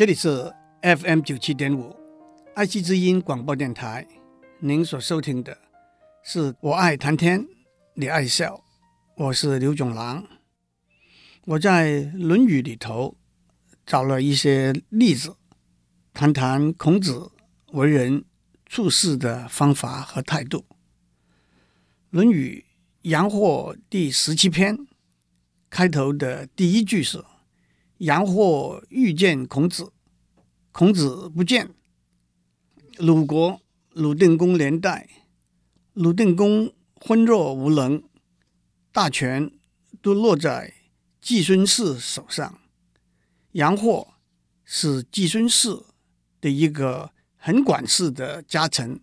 这里是 FM 九七点五爱惜之音广播电台，您所收听的是我爱谈天，你爱笑，我是刘炯郎。我在《论语》里头找了一些例子，谈谈孔子为人处事的方法和态度。《论语阳货》第十七篇开头的第一句是。阳货欲见孔子，孔子不见。鲁国鲁定公年代，鲁定公昏弱无能，大权都落在季孙氏手上。阳货是季孙氏的一个很管事的家臣。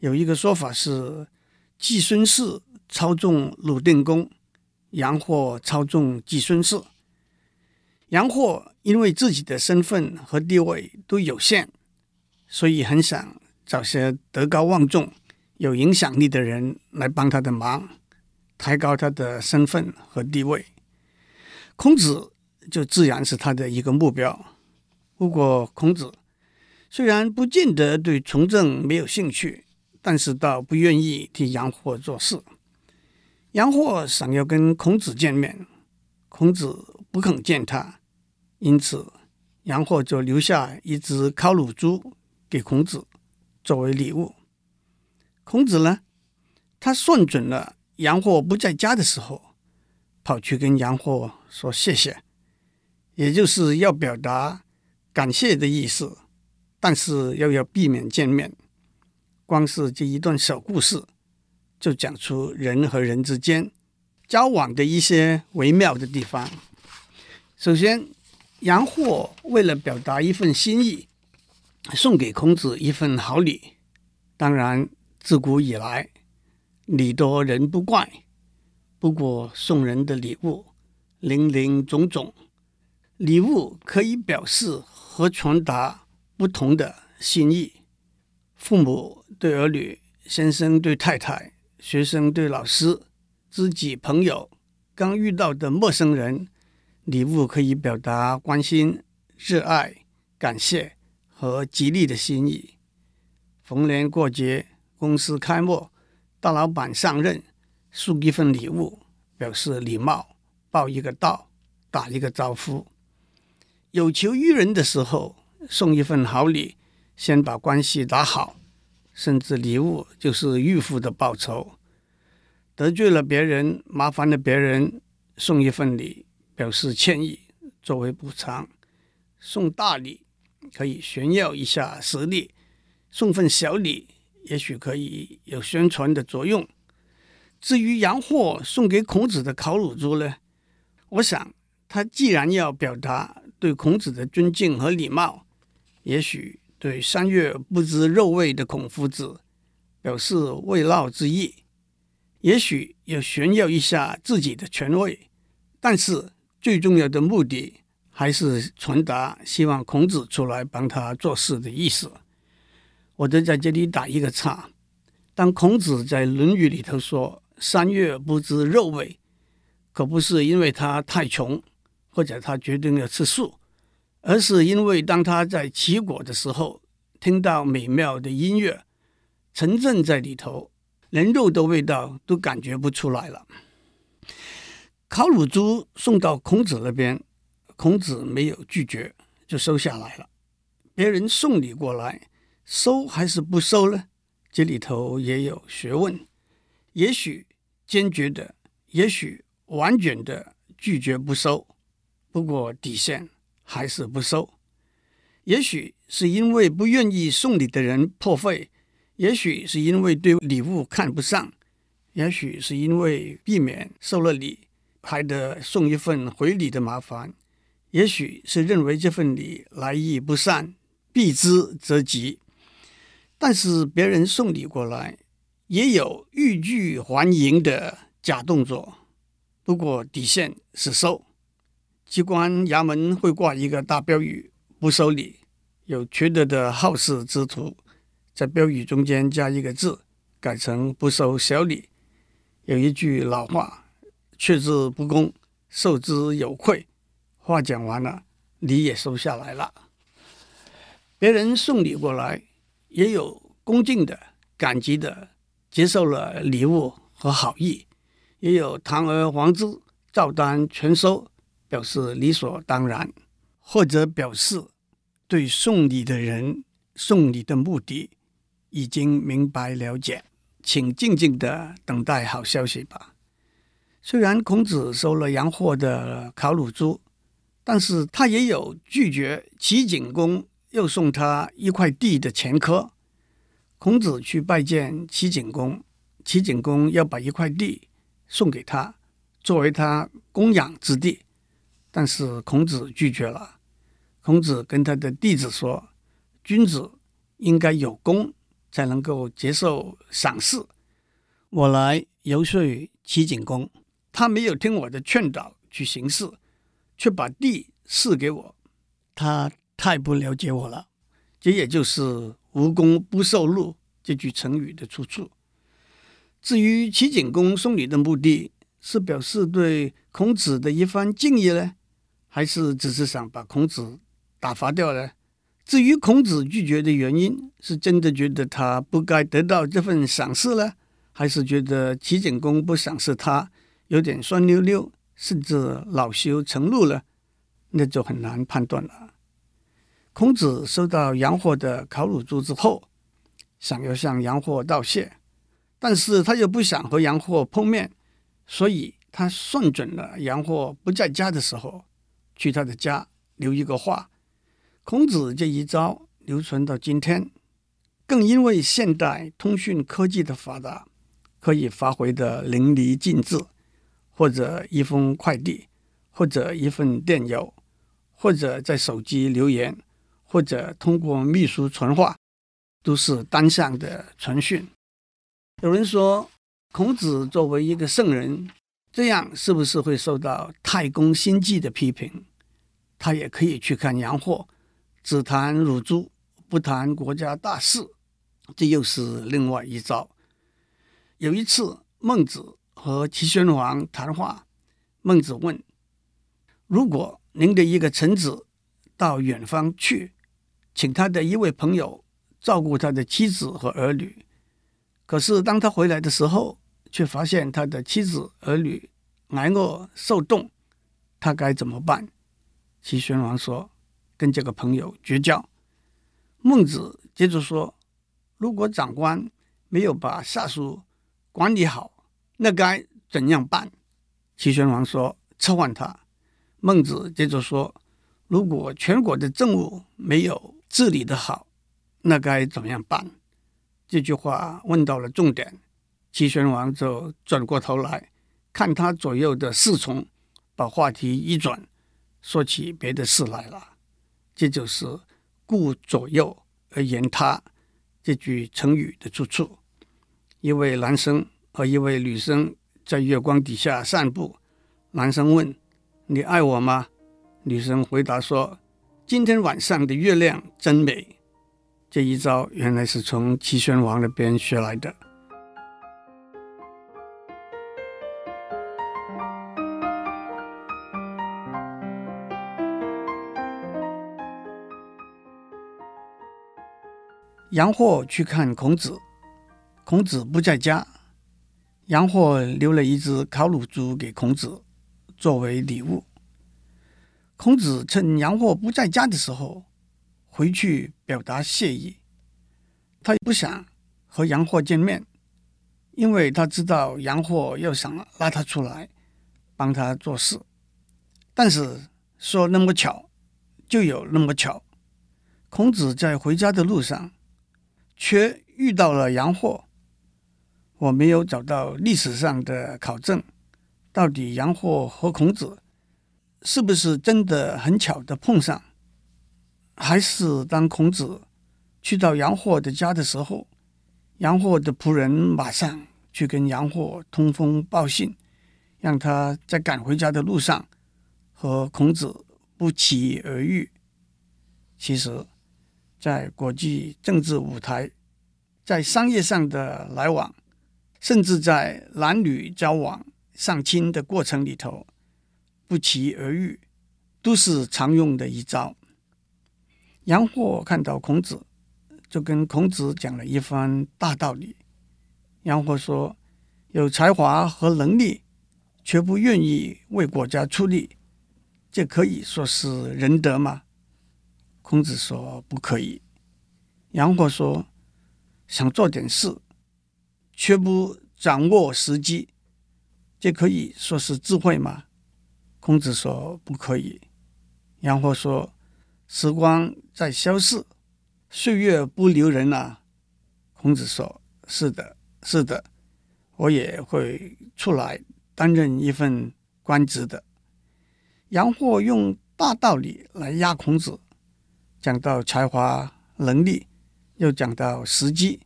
有一个说法是，季孙氏操纵鲁定公，阳货操纵季孙氏。杨货因为自己的身份和地位都有限，所以很想找些德高望重、有影响力的人来帮他的忙，抬高他的身份和地位。孔子就自然是他的一个目标。不过，孔子虽然不见得对从政没有兴趣，但是倒不愿意替杨货做事。杨货想要跟孔子见面，孔子不肯见他。因此，杨货就留下一只烤乳猪给孔子作为礼物。孔子呢，他算准了杨货不在家的时候，跑去跟杨货说谢谢，也就是要表达感谢的意思，但是又要避免见面。光是这一段小故事，就讲出人和人之间交往的一些微妙的地方。首先，阳货为了表达一份心意，送给孔子一份好礼。当然，自古以来，礼多人不怪。不过，送人的礼物林林总总，礼物可以表示和传达不同的心意。父母对儿女，先生对太太，学生对老师，知己朋友，刚遇到的陌生人。礼物可以表达关心、热爱、感谢和吉利的心意。逢年过节、公司开幕、大老板上任，送一份礼物，表示礼貌，报一个到，打一个招呼。有求于人的时候，送一份好礼，先把关系打好，甚至礼物就是预付的报酬。得罪了别人，麻烦了别人，送一份礼。表示歉意，作为补偿；送大礼可以炫耀一下实力，送份小礼也许可以有宣传的作用。至于洋货送给孔子的烤乳猪呢，我想他既然要表达对孔子的尊敬和礼貌，也许对三月不知肉味的孔夫子表示慰劳之意，也许要炫耀一下自己的权威，但是。最重要的目的还是传达希望孔子出来帮他做事的意思。我得在这里打一个岔。当孔子在《论语》里头说“三月不知肉味”，可不是因为他太穷，或者他决定要吃素，而是因为当他在齐国的时候，听到美妙的音乐，沉浸在里头，连肉的味道都感觉不出来了。烤乳猪送到孔子那边，孔子没有拒绝，就收下来了。别人送礼过来，收还是不收呢？这里头也有学问。也许坚决的，也许婉转的拒绝不收，不过底线还是不收。也许是因为不愿意送礼的人破费，也许是因为对礼物看不上，也许是因为避免收了礼。还得送一份回礼的麻烦，也许是认为这份礼来意不善，避之则吉。但是别人送礼过来，也有欲拒还迎的假动作。不过底线是收。机关衙门会挂一个大标语：不收礼。有缺德的好事之徒，在标语中间加一个字，改成不收小礼。有一句老话。却之不恭，受之有愧。话讲完了，礼也收下来了。别人送礼过来，也有恭敬的、感激的接受了礼物和好意，也有堂而皇之照单全收，表示理所当然，或者表示对送礼的人送礼的目的已经明白了解，请静静的等待好消息吧。虽然孔子收了杨货的烤乳猪。但是他也有拒绝齐景公又送他一块地的前科。孔子去拜见齐景公，齐景公要把一块地送给他，作为他供养之地。但是孔子拒绝了。孔子跟他的弟子说：“君子应该有功，才能够接受赏赐。我来游说齐景公，他没有听我的劝导去行事。”却把地赐给我，他太不了解我了。这也就是“无功不受禄”这句成语的出处。至于齐景公送礼的目的是表示对孔子的一番敬意呢，还是只是想把孔子打发掉呢？至于孔子拒绝的原因，是真的觉得他不该得到这份赏识呢，还是觉得齐景公不赏识他，有点酸溜溜？甚至恼羞成怒了，那就很难判断了。孔子收到杨货的烤乳猪之后，想要向杨货道谢，但是他又不想和杨货碰面，所以他算准了杨货不在家的时候，去他的家留一个话。孔子这一招流传到今天，更因为现代通讯科技的发达，可以发挥得淋漓尽致。或者一封快递，或者一份电邮，或者在手机留言，或者通过秘书传话，都是单向的传讯。有人说，孔子作为一个圣人，这样是不是会受到太公心计的批评？他也可以去看洋货，只谈乳猪，不谈国家大事，这又是另外一招。有一次，孟子。和齐宣王谈话，孟子问：“如果您的一个臣子到远方去，请他的一位朋友照顾他的妻子和儿女，可是当他回来的时候，却发现他的妻子儿女挨饿受冻，他该怎么办？”齐宣王说：“跟这个朋友绝交。”孟子接着说：“如果长官没有把下属管理好，”那该怎样办？齐宣王说：“撤换他。”孟子接着说：“如果全国的政务没有治理的好，那该怎么样办？”这句话问到了重点，齐宣王就转过头来看他左右的侍从，把话题一转，说起别的事来了。这就是“顾左右而言他”这句成语的出处。一位男生。和一位女生在月光底下散步，男生问：“你爱我吗？”女生回答说：“今天晚上的月亮真美。”这一招原来是从齐宣王那边学来的。杨霍去看孔子，孔子不在家。杨货留了一只烤乳猪给孔子作为礼物。孔子趁杨货不在家的时候回去表达谢意。他不想和杨货见面，因为他知道杨货又想拉他出来帮他做事。但是说那么巧，就有那么巧。孔子在回家的路上，却遇到了杨货。我没有找到历史上的考证，到底杨霍和孔子是不是真的很巧的碰上，还是当孔子去到杨霍的家的时候，杨霍的仆人马上去跟杨霍通风报信，让他在赶回家的路上和孔子不期而遇。其实，在国际政治舞台，在商业上的来往。甚至在男女交往、上亲的过程里头，不期而遇，都是常用的一招。杨货看到孔子，就跟孔子讲了一番大道理。杨货说：“有才华和能力，却不愿意为国家出力，这可以说是仁德吗？”孔子说：“不可以。”杨货说：“想做点事，却不掌握时机，这可以说是智慧吗？”孔子说：“不可以。”杨货说：“时光在消逝，岁月不留人啊。”孔子说：“是的，是的，我也会出来担任一份官职的。”杨货用大道理来压孔子，讲到才华、能力，又讲到时机，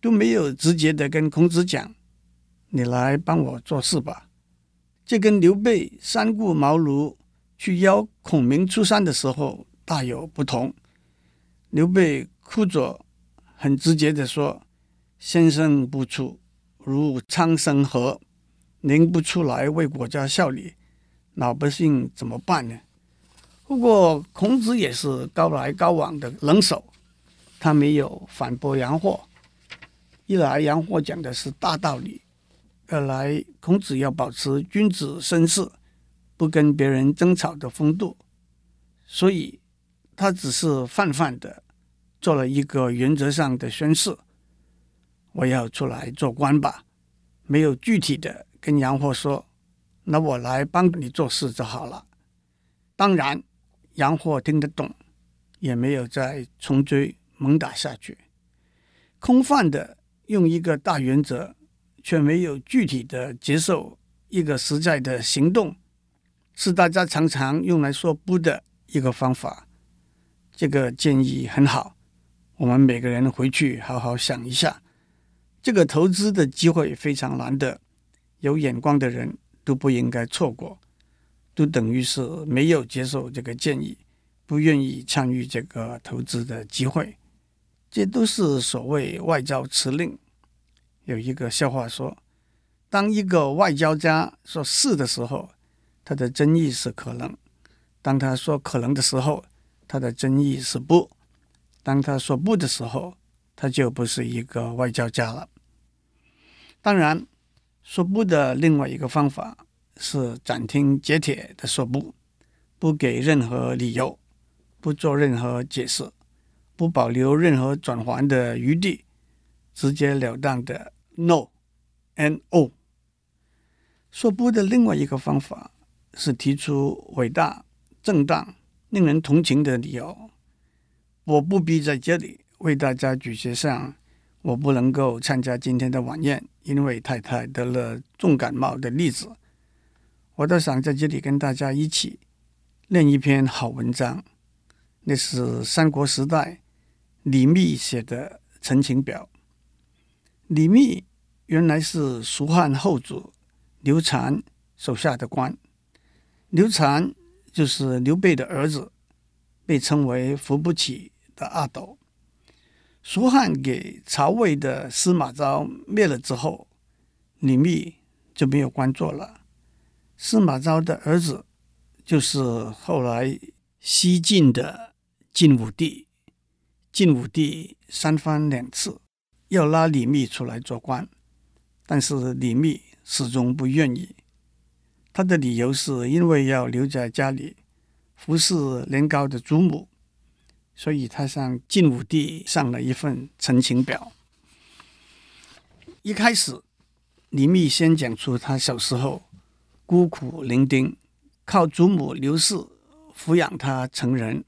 都没有直接的跟孔子讲：“你来帮我做事吧。”这跟刘备三顾茅庐去邀孔明出山的时候大有不同。刘备哭着，很直接的说：“先生不出，如苍生何？您不出来为国家效力，老百姓怎么办呢？”不过孔子也是高来高往的能手，他没有反驳杨货。一来杨货讲的是大道理。二来，孔子要保持君子绅士，不跟别人争吵的风度，所以他只是泛泛的做了一个原则上的宣誓：我要出来做官吧，没有具体的跟杨货说，那我来帮你做事就好了。当然，杨货听得懂，也没有再穷追猛打下去，空泛的用一个大原则。却没有具体的接受一个实在的行动，是大家常常用来说不的一个方法。这个建议很好，我们每个人回去好好想一下。这个投资的机会非常难得，有眼光的人都不应该错过，都等于是没有接受这个建议，不愿意参与这个投资的机会。这都是所谓外交辞令。有一个笑话说，当一个外交家说是的时候，他的真意是可能；当他说可能的时候，他的真意是不；当他说不的时候，他就不是一个外交家了。当然，说不的另外一个方法是斩钉截铁的说不，不给任何理由，不做任何解释，不保留任何转圜的余地，直截了当的。No，N-O。说不的另外一个方法是提出伟大、正当、令人同情的理由。我不必在这里为大家举些像我不能够参加今天的晚宴，因为太太得了重感冒的例子。我倒想在这里跟大家一起念一篇好文章，那是三国时代李密写的陈情表。李密原来是蜀汉后主刘禅手下的官，刘禅就是刘备的儿子，被称为扶不起的阿斗。蜀汉给曹魏的司马昭灭了之后，李密就没有官做了。司马昭的儿子就是后来西晋的晋武帝，晋武帝三番两次。要拉李密出来做官，但是李密始终不愿意。他的理由是因为要留在家里服侍年高的祖母，所以他向晋武帝上了一份陈情表。一开始，李密先讲出他小时候孤苦伶仃，靠祖母刘氏抚养他成人，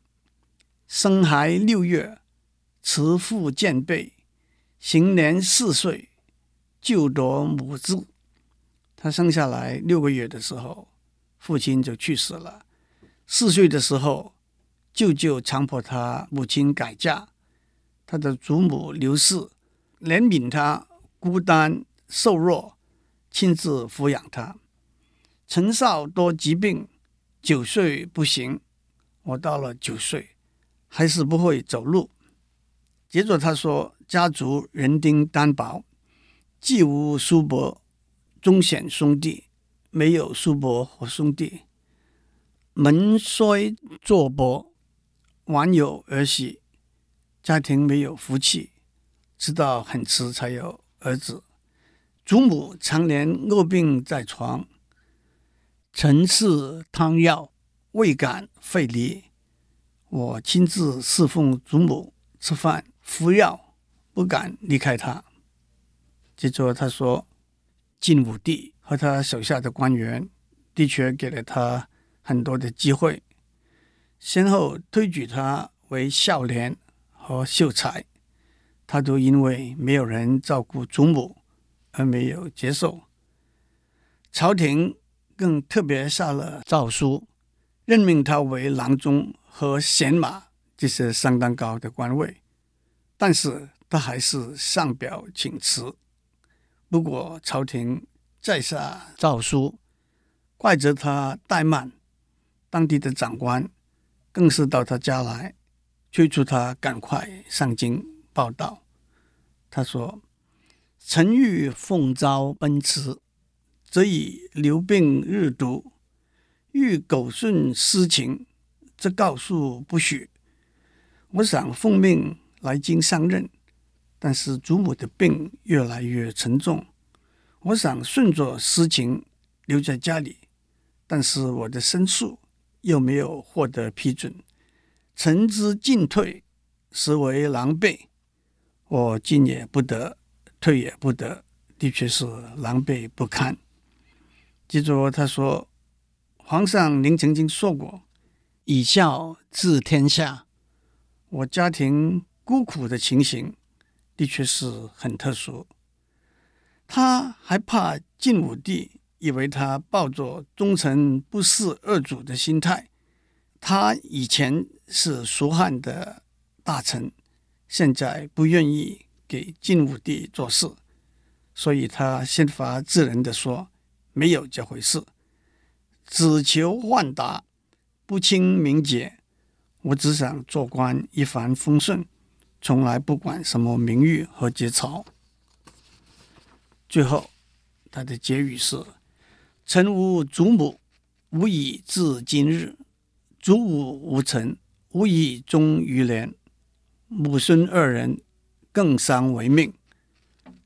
生孩六月，慈父见背。行年四岁，舅夺母之。他生下来六个月的时候，父亲就去世了。四岁的时候，舅舅强迫他母亲改嫁。他的祖母刘氏怜悯他孤单瘦弱，亲自抚养他。陈少多疾病，九岁不行。我到了九岁，还是不会走路。接着他说。家族人丁单薄，既无叔伯，终显兄弟，没有叔伯和兄弟。门衰祚薄，晚有儿媳，家庭没有福气，直到很迟才有儿子。祖母常年卧病在床，陈氏汤药，未敢费力。我亲自侍奉祖母吃饭服药，不敢离开他。接着他说，晋武帝和他手下的官员的确给了他很多的机会，先后推举他为孝廉和秀才，他都因为没有人照顾祖母而没有接受。朝廷更特别下了诏书，任命他为郎中和贤马，这是相当高的官位，但是他还是上表请辞。不过朝廷再下诏书，怪责他怠慢，当地的长官更是到他家来催促他赶快上京报道。他说：“臣欲奉诏奔驰，则以留病日读；欲苟顺私情，则告诉不许。我想奉命来京上任。”但是祖母的病越来越沉重，我想顺着私情留在家里，但是我的申诉又没有获得批准，臣之进退实为狼狈，我进也不得，退也不得，的确是狼狈不堪。接着他说：“皇上您曾经说过，以孝治天下，我家庭孤苦的情形。”的确是很特殊，他还怕晋武帝以为他抱着忠臣不事二主的心态。他以前是蜀汉的大臣，现在不愿意给晋武帝做事，所以他先发制人的说：“没有这回事，只求宦达，不轻名节。我只想做官一帆风顺。”从来不管什么名誉和节操。最后，他的结语是：“臣无祖母，无以至今日；祖母无臣，无以终余年。母孙二人，更相为命。”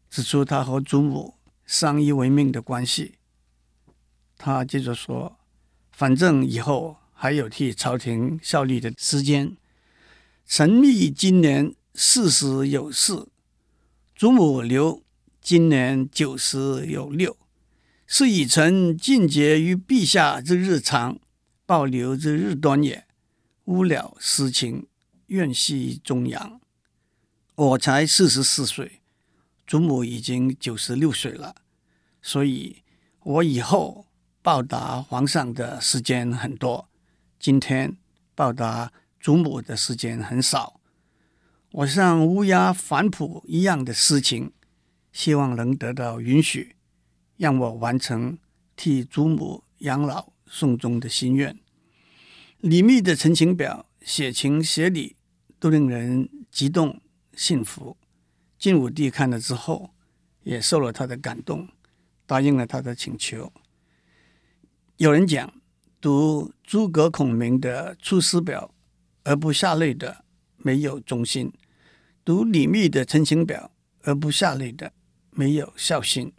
指出他和祖母相依为命的关系。他接着说：“反正以后还有替朝廷效力的时间，臣密今年。”四十有四，祖母刘今年九十有六，是以臣尽节于陛下之日长，报刘之日短也。勿扰私情，愿系中养。我才四十四岁，祖母已经九十六岁了，所以我以后报答皇上的时间很多，今天报答祖母的时间很少。我像乌鸦反哺一样的私情，希望能得到允许，让我完成替祖母养老送终的心愿。李密的陈情表写情写理，都令人激动幸福。晋武帝看了之后，也受了他的感动，答应了他的请求。有人讲，读诸葛孔明的《出师表》而不下泪的，没有忠心。读李密的陈情表而不下泪的，没有孝心；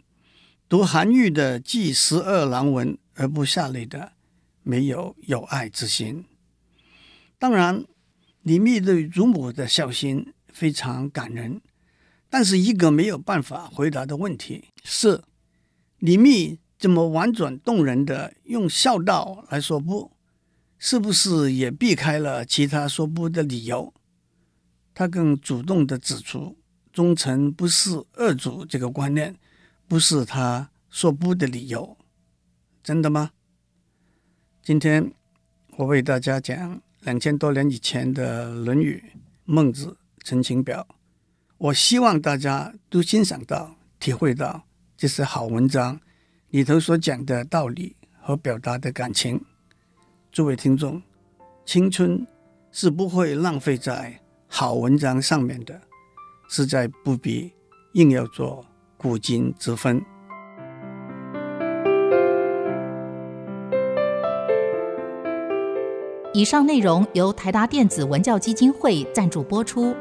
读韩愈的《祭十二郎文》而不下泪的，没有有爱之心。当然，李密对祖母的孝心非常感人，但是一个没有办法回答的问题是：李密这么婉转动人的用孝道来说不，是不是也避开了其他说不的理由？他更主动地指出，忠臣不事二主这个观念，不是他说不的理由。真的吗？今天我为大家讲两千多年以前的《论语》《孟子》《陈情表》，我希望大家都欣赏到、体会到这是好文章里头所讲的道理和表达的感情。诸位听众，青春是不会浪费在。好文章上面的，实在不必硬要做古今之分。以上内容由台达电子文教基金会赞助播出。